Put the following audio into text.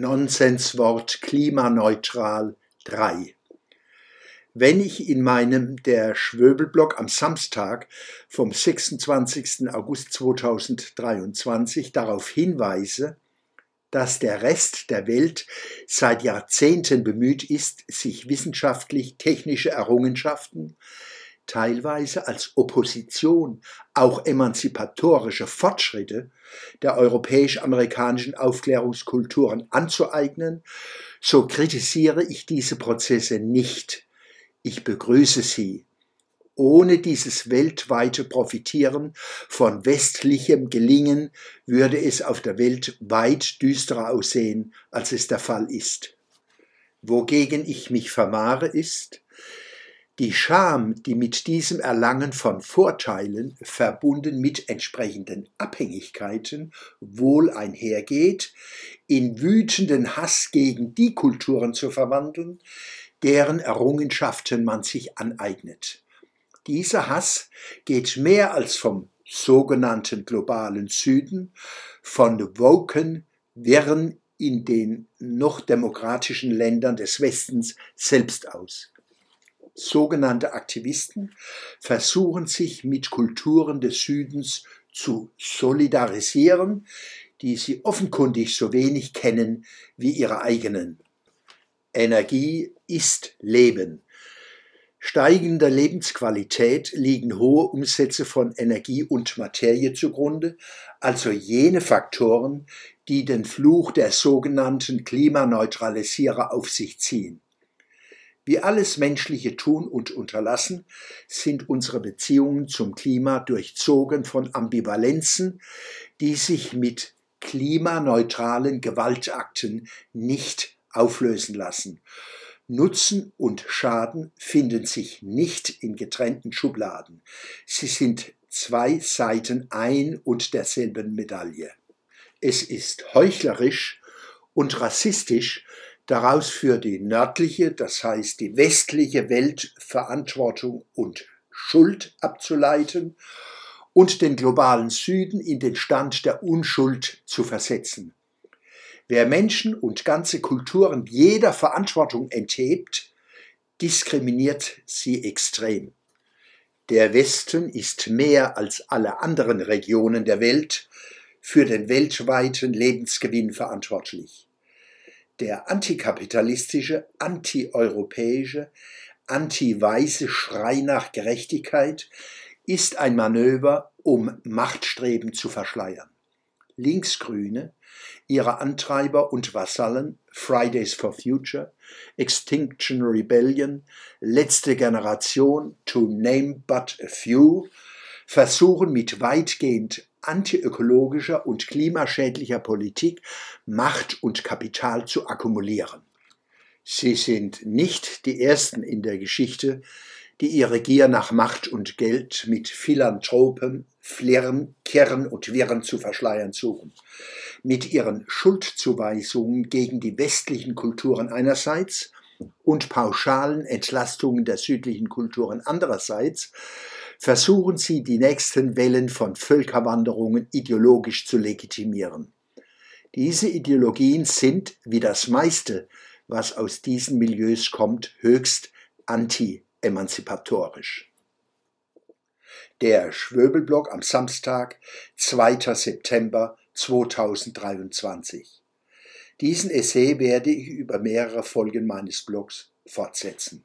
Nonsenswort klimaneutral 3. Wenn ich in meinem Der Schwöbelblog am Samstag vom 26. August 2023 darauf hinweise, dass der Rest der Welt seit Jahrzehnten bemüht ist, sich wissenschaftlich-technische Errungenschaften, teilweise als Opposition auch emanzipatorische Fortschritte der europäisch-amerikanischen Aufklärungskulturen anzueignen, so kritisiere ich diese Prozesse nicht. Ich begrüße sie. Ohne dieses weltweite Profitieren von westlichem Gelingen würde es auf der Welt weit düsterer aussehen, als es der Fall ist. Wogegen ich mich vermahre, ist, die Scham, die mit diesem Erlangen von Vorteilen verbunden mit entsprechenden Abhängigkeiten wohl einhergeht, in wütenden Hass gegen die Kulturen zu verwandeln, deren Errungenschaften man sich aneignet. Dieser Hass geht mehr als vom sogenannten globalen Süden, von woken, wirren in den noch demokratischen Ländern des Westens selbst aus sogenannte Aktivisten versuchen sich mit Kulturen des Südens zu solidarisieren, die sie offenkundig so wenig kennen wie ihre eigenen. Energie ist Leben. Steigender Lebensqualität liegen hohe Umsätze von Energie und Materie zugrunde, also jene Faktoren, die den Fluch der sogenannten Klimaneutralisierer auf sich ziehen. Wie alles menschliche Tun und Unterlassen sind unsere Beziehungen zum Klima durchzogen von Ambivalenzen, die sich mit klimaneutralen Gewaltakten nicht auflösen lassen. Nutzen und Schaden finden sich nicht in getrennten Schubladen. Sie sind zwei Seiten ein und derselben Medaille. Es ist heuchlerisch und rassistisch, daraus für die nördliche, das heißt die westliche Welt Verantwortung und Schuld abzuleiten und den globalen Süden in den Stand der Unschuld zu versetzen. Wer Menschen und ganze Kulturen jeder Verantwortung enthebt, diskriminiert sie extrem. Der Westen ist mehr als alle anderen Regionen der Welt für den weltweiten Lebensgewinn verantwortlich der antikapitalistische, antieuropäische, anti-weiße Schrei nach Gerechtigkeit ist ein Manöver, um Machtstreben zu verschleiern. Linksgrüne, ihre Antreiber und Vasallen Fridays for Future, Extinction Rebellion, Letzte Generation, to name but a few, versuchen mit weitgehend antiökologischer und klimaschädlicher Politik Macht und Kapital zu akkumulieren. Sie sind nicht die Ersten in der Geschichte, die ihre Gier nach Macht und Geld mit Philanthropen, Flirren, Kerren und Wirren zu verschleiern suchen. Mit ihren Schuldzuweisungen gegen die westlichen Kulturen einerseits und pauschalen Entlastungen der südlichen Kulturen andererseits versuchen sie, die nächsten Wellen von Völkerwanderungen ideologisch zu legitimieren. Diese Ideologien sind, wie das meiste, was aus diesen Milieus kommt, höchst anti-emanzipatorisch. Der Schwöbelblock am Samstag, 2. September 2023. Diesen Essay werde ich über mehrere Folgen meines Blogs fortsetzen.